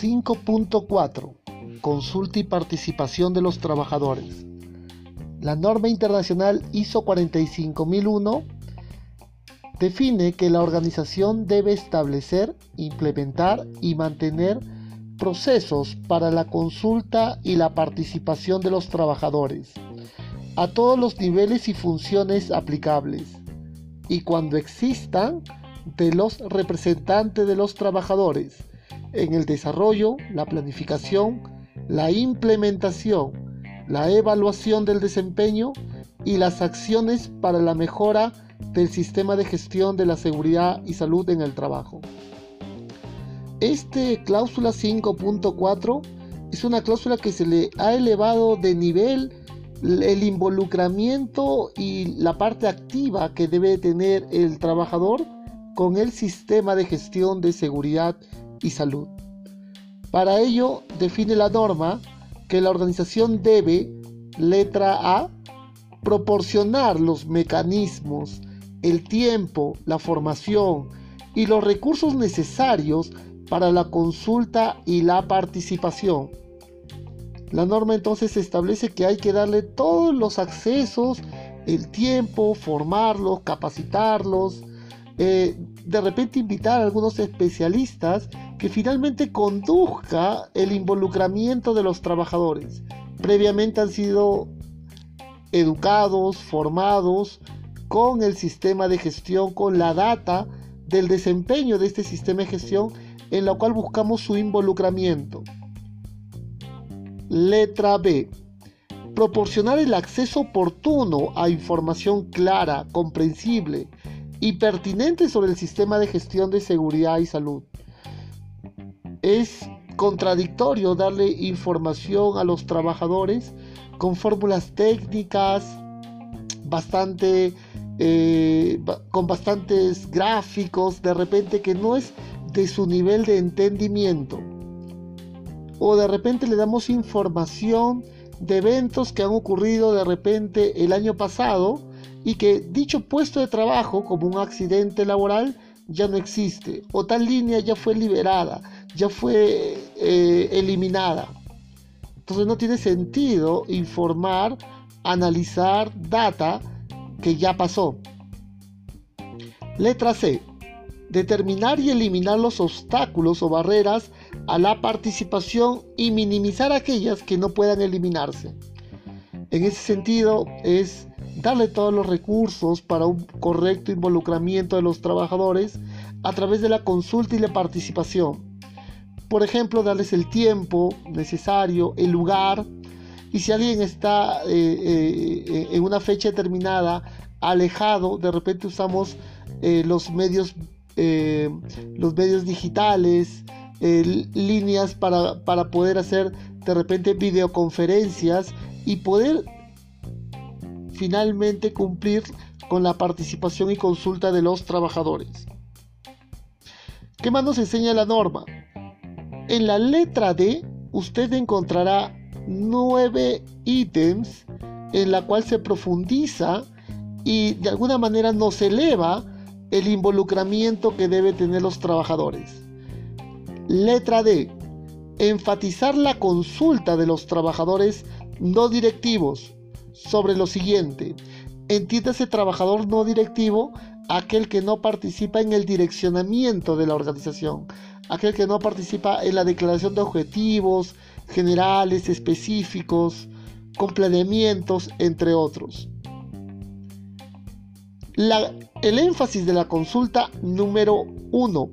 5.4 Consulta y participación de los trabajadores. La norma internacional ISO 45001 define que la organización debe establecer, implementar y mantener procesos para la consulta y la participación de los trabajadores a todos los niveles y funciones aplicables y cuando existan de los representantes de los trabajadores en el desarrollo, la planificación, la implementación, la evaluación del desempeño y las acciones para la mejora del sistema de gestión de la seguridad y salud en el trabajo. Este cláusula 5.4 es una cláusula que se le ha elevado de nivel el involucramiento y la parte activa que debe tener el trabajador con el sistema de gestión de seguridad y salud. Para ello define la norma que la organización debe, letra A, proporcionar los mecanismos, el tiempo, la formación y los recursos necesarios para la consulta y la participación. La norma entonces establece que hay que darle todos los accesos, el tiempo, formarlos, capacitarlos, eh, de repente invitar a algunos especialistas que finalmente conduzca el involucramiento de los trabajadores. Previamente han sido educados, formados con el sistema de gestión, con la data del desempeño de este sistema de gestión en la cual buscamos su involucramiento. Letra B. Proporcionar el acceso oportuno a información clara, comprensible y pertinente sobre el sistema de gestión de seguridad y salud es contradictorio darle información a los trabajadores con fórmulas técnicas bastante eh, con bastantes gráficos de repente que no es de su nivel de entendimiento o de repente le damos información de eventos que han ocurrido de repente el año pasado y que dicho puesto de trabajo como un accidente laboral ya no existe o tal línea ya fue liberada ya fue eh, eliminada. Entonces no tiene sentido informar, analizar data que ya pasó. Letra C. Determinar y eliminar los obstáculos o barreras a la participación y minimizar aquellas que no puedan eliminarse. En ese sentido es darle todos los recursos para un correcto involucramiento de los trabajadores a través de la consulta y la participación por ejemplo, darles el tiempo necesario, el lugar, y si alguien está eh, eh, en una fecha determinada alejado, de repente usamos eh, los medios los medios digitales, líneas para, para poder hacer de repente videoconferencias y poder finalmente cumplir con la participación y consulta de los trabajadores. ¿Qué más nos enseña la norma? En la letra D usted encontrará nueve ítems en la cual se profundiza y de alguna manera nos eleva el involucramiento que debe tener los trabajadores. Letra D. Enfatizar la consulta de los trabajadores no directivos sobre lo siguiente. Entiéndase trabajador no directivo aquel que no participa en el direccionamiento de la organización, aquel que no participa en la declaración de objetivos generales, específicos, con planeamientos, entre otros. el énfasis de la consulta número uno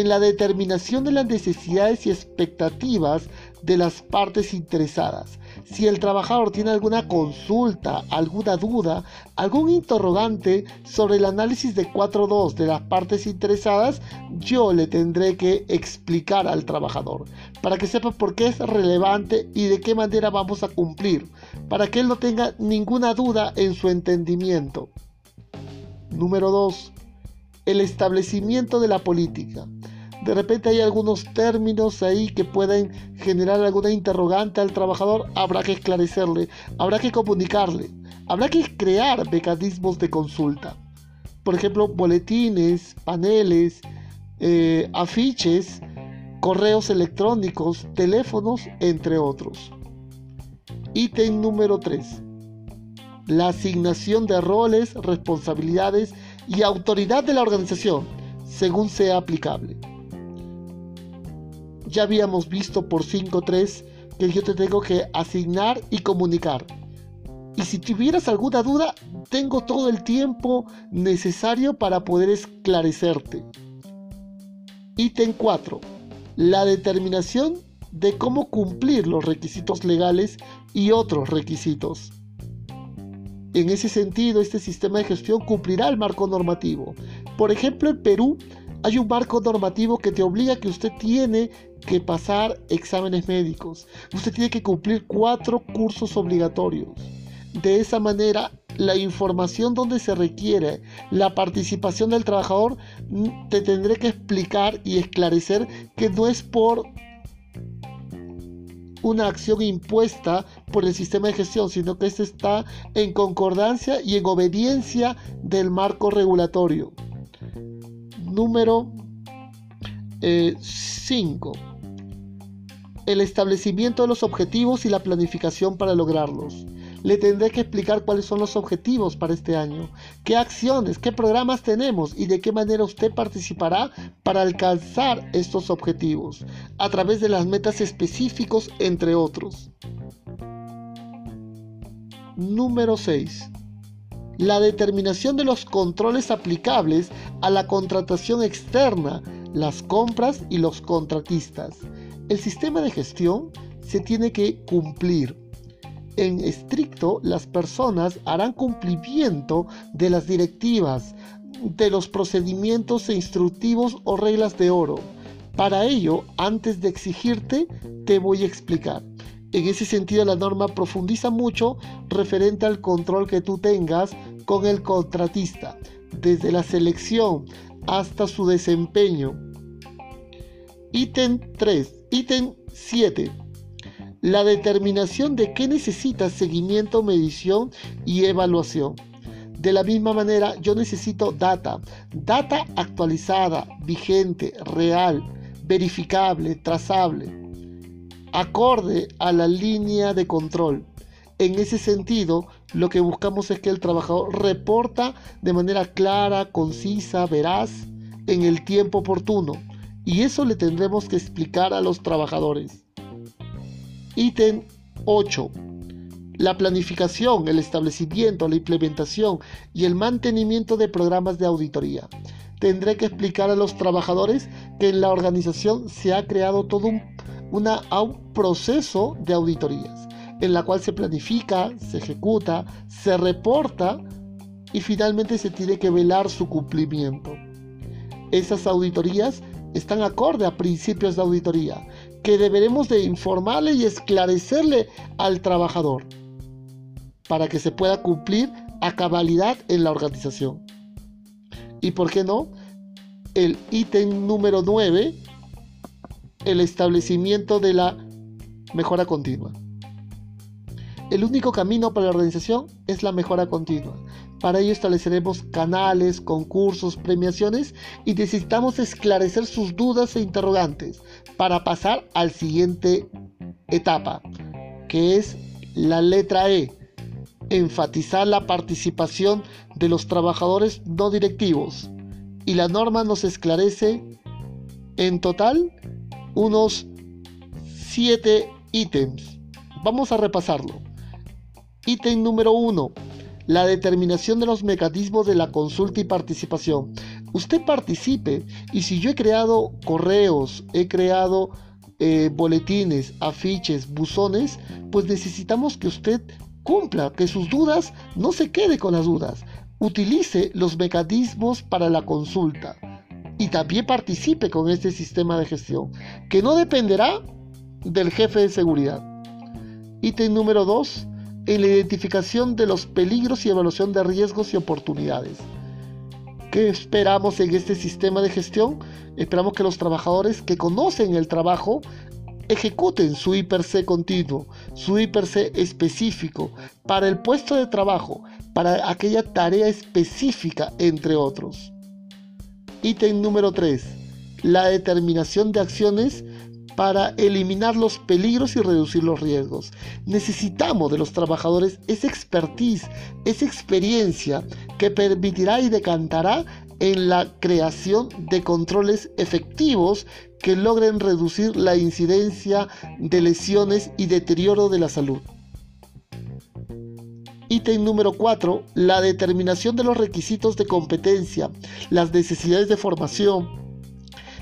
en la determinación de las necesidades y expectativas de las partes interesadas si el trabajador tiene alguna consulta, alguna duda, algún interrogante sobre el análisis de 4.2 de las partes interesadas, yo le tendré que explicar al trabajador para que sepa por qué es relevante y de qué manera vamos a cumplir, para que él no tenga ninguna duda en su entendimiento. Número 2. El establecimiento de la política. De repente hay algunos términos ahí que pueden generar alguna interrogante al trabajador. Habrá que esclarecerle, habrá que comunicarle, habrá que crear mecanismos de consulta. por ejemplo, boletines, paneles, eh, afiches, correos electrónicos, teléfonos, entre otros. Ítem número 3. La asignación de roles, responsabilidades y autoridad de la organización, según sea aplicable. Ya habíamos visto por 5.3 que yo te tengo que asignar y comunicar. Y si tuvieras alguna duda, tengo todo el tiempo necesario para poder esclarecerte. Ítem 4. La determinación de cómo cumplir los requisitos legales y otros requisitos. En ese sentido, este sistema de gestión cumplirá el marco normativo. Por ejemplo, en Perú hay un marco normativo que te obliga a que usted tiene que pasar exámenes médicos. Usted tiene que cumplir cuatro cursos obligatorios. De esa manera, la información donde se requiere la participación del trabajador, mm, te tendré que explicar y esclarecer que no es por una acción impuesta por el sistema de gestión, sino que este está en concordancia y en obediencia del marco regulatorio. Número 5. Eh, el establecimiento de los objetivos y la planificación para lograrlos le tendré que explicar cuáles son los objetivos para este año, qué acciones, qué programas tenemos y de qué manera usted participará para alcanzar estos objetivos, a través de las metas específicos, entre otros. Número 6. La determinación de los controles aplicables a la contratación externa, las compras y los contratistas. El sistema de gestión se tiene que cumplir en estricto, las personas harán cumplimiento de las directivas, de los procedimientos e instructivos o reglas de oro. Para ello, antes de exigirte, te voy a explicar. En ese sentido, la norma profundiza mucho referente al control que tú tengas con el contratista, desde la selección hasta su desempeño. Ítem 3. Ítem 7 la determinación de qué necesita seguimiento, medición y evaluación. De la misma manera, yo necesito data, data actualizada, vigente, real, verificable, trazable, acorde a la línea de control. En ese sentido, lo que buscamos es que el trabajador reporta de manera clara, concisa, veraz, en el tiempo oportuno. Y eso le tendremos que explicar a los trabajadores. Ítem 8. La planificación, el establecimiento, la implementación y el mantenimiento de programas de auditoría. Tendré que explicar a los trabajadores que en la organización se ha creado todo un, un proceso de auditorías, en la cual se planifica, se ejecuta, se reporta y finalmente se tiene que velar su cumplimiento. Esas auditorías están acorde a principios de auditoría que deberemos de informarle y esclarecerle al trabajador para que se pueda cumplir a cabalidad en la organización. Y por qué no, el ítem número 9, el establecimiento de la mejora continua. El único camino para la organización es la mejora continua. Para ello estableceremos canales, concursos, premiaciones y necesitamos esclarecer sus dudas e interrogantes para pasar al siguiente etapa, que es la letra E, enfatizar la participación de los trabajadores no directivos. Y la norma nos esclarece en total unos 7 ítems. Vamos a repasarlo. Ítem número 1 la determinación de los mecanismos de la consulta y participación. Usted participe y si yo he creado correos, he creado eh, boletines, afiches, buzones, pues necesitamos que usted cumpla, que sus dudas no se quede con las dudas. Utilice los mecanismos para la consulta y también participe con este sistema de gestión, que no dependerá del jefe de seguridad. Ítem número 2 en la identificación de los peligros y evaluación de riesgos y oportunidades. ¿Qué esperamos en este sistema de gestión? Esperamos que los trabajadores que conocen el trabajo ejecuten su IPRC continuo, su IPRC específico para el puesto de trabajo, para aquella tarea específica, entre otros. Ítem número 3. La determinación de acciones para eliminar los peligros y reducir los riesgos. Necesitamos de los trabajadores esa expertise, esa experiencia que permitirá y decantará en la creación de controles efectivos que logren reducir la incidencia de lesiones y deterioro de la salud. Ítem número 4. La determinación de los requisitos de competencia, las necesidades de formación,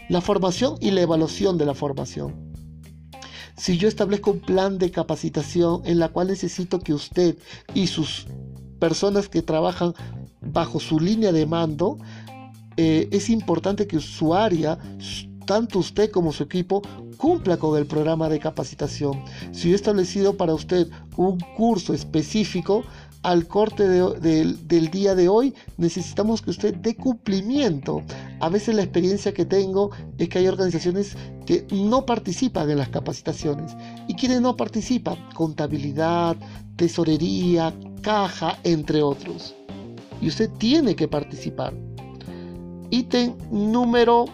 la formación y la evaluación de la formación. Si yo establezco un plan de capacitación en la cual necesito que usted y sus personas que trabajan bajo su línea de mando, eh, es importante que su área, tanto usted como su equipo, cumpla con el programa de capacitación. Si yo he establecido para usted un curso específico, al corte del día de hoy necesitamos que usted dé cumplimiento. A veces la experiencia que tengo es que hay organizaciones que no participan en las capacitaciones. ¿Y quienes no participan? Contabilidad, tesorería, caja, entre otros. Y usted tiene que participar. Ítem número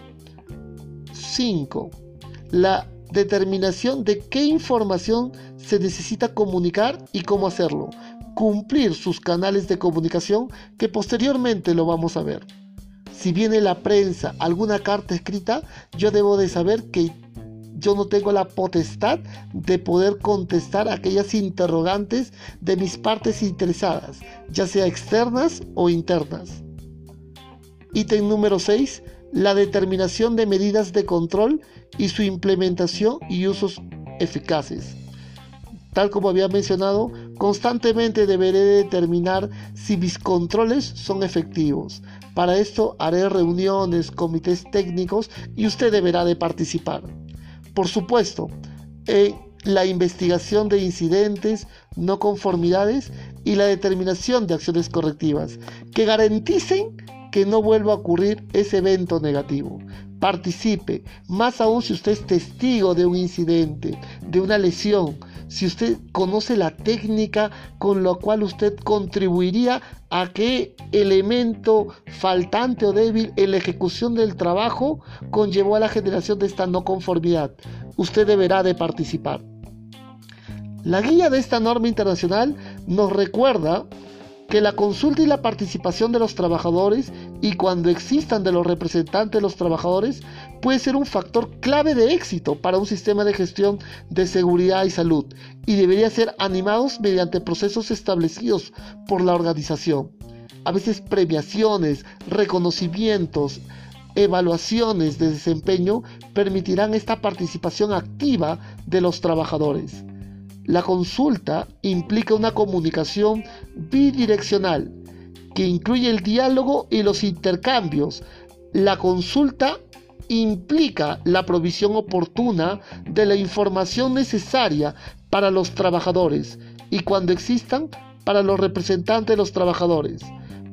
5. La determinación de qué información se necesita comunicar y cómo hacerlo cumplir sus canales de comunicación que posteriormente lo vamos a ver. Si viene la prensa, alguna carta escrita, yo debo de saber que yo no tengo la potestad de poder contestar aquellas interrogantes de mis partes interesadas, ya sea externas o internas. Ítem número 6. La determinación de medidas de control y su implementación y usos eficaces. Tal como había mencionado, constantemente deberé determinar si mis controles son efectivos. Para esto haré reuniones, comités técnicos y usted deberá de participar. Por supuesto, en la investigación de incidentes, no conformidades y la determinación de acciones correctivas que garanticen que no vuelva a ocurrir ese evento negativo. Participe, más aún si usted es testigo de un incidente, de una lesión, si usted conoce la técnica con la cual usted contribuiría a qué elemento faltante o débil en la ejecución del trabajo conllevó a la generación de esta no conformidad. Usted deberá de participar. La guía de esta norma internacional nos recuerda que la consulta y la participación de los trabajadores y cuando existan de los representantes de los trabajadores puede ser un factor clave de éxito para un sistema de gestión de seguridad y salud y debería ser animados mediante procesos establecidos por la organización. A veces premiaciones, reconocimientos, evaluaciones de desempeño permitirán esta participación activa de los trabajadores. La consulta implica una comunicación bidireccional que incluye el diálogo y los intercambios. La consulta implica la provisión oportuna de la información necesaria para los trabajadores y cuando existan para los representantes de los trabajadores,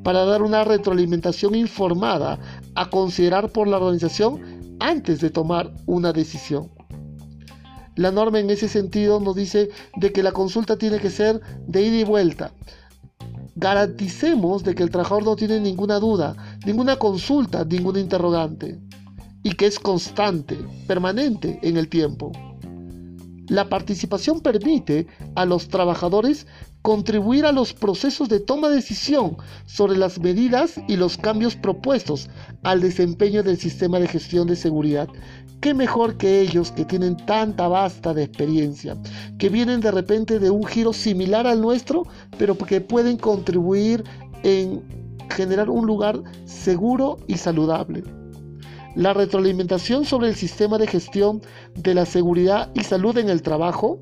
para dar una retroalimentación informada a considerar por la organización antes de tomar una decisión. La norma en ese sentido nos dice de que la consulta tiene que ser de ida y vuelta. Garanticemos de que el trabajador no tiene ninguna duda, ninguna consulta, ningún interrogante y que es constante, permanente en el tiempo. La participación permite a los trabajadores contribuir a los procesos de toma de decisión sobre las medidas y los cambios propuestos al desempeño del sistema de gestión de seguridad ¿Qué mejor que ellos que tienen tanta vasta de experiencia, que vienen de repente de un giro similar al nuestro, pero que pueden contribuir en generar un lugar seguro y saludable? La retroalimentación sobre el sistema de gestión de la seguridad y salud en el trabajo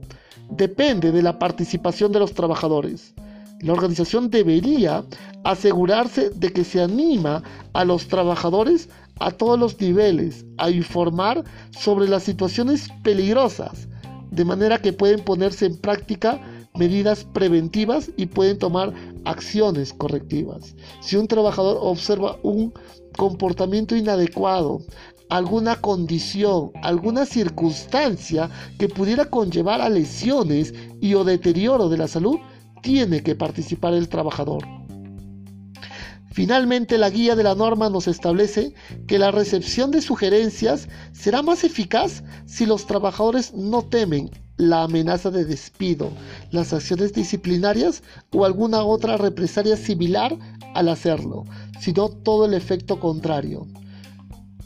depende de la participación de los trabajadores. La organización debería asegurarse de que se anima a los trabajadores a todos los niveles a informar sobre las situaciones peligrosas, de manera que pueden ponerse en práctica medidas preventivas y pueden tomar acciones correctivas. Si un trabajador observa un comportamiento inadecuado, alguna condición, alguna circunstancia que pudiera conllevar a lesiones y o deterioro de la salud, tiene que participar el trabajador. Finalmente, la guía de la norma nos establece que la recepción de sugerencias será más eficaz si los trabajadores no temen la amenaza de despido, las acciones disciplinarias o alguna otra represalia similar al hacerlo, sino todo el efecto contrario.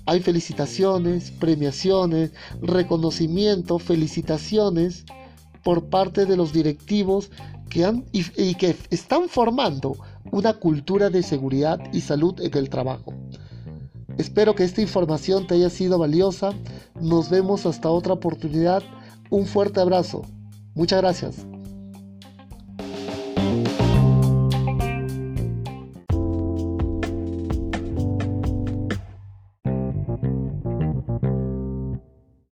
Hay felicitaciones, premiaciones, reconocimiento, felicitaciones por parte de los directivos que han y, y que están formando una cultura de seguridad y salud en el trabajo. Espero que esta información te haya sido valiosa. Nos vemos hasta otra oportunidad. Un fuerte abrazo. Muchas gracias.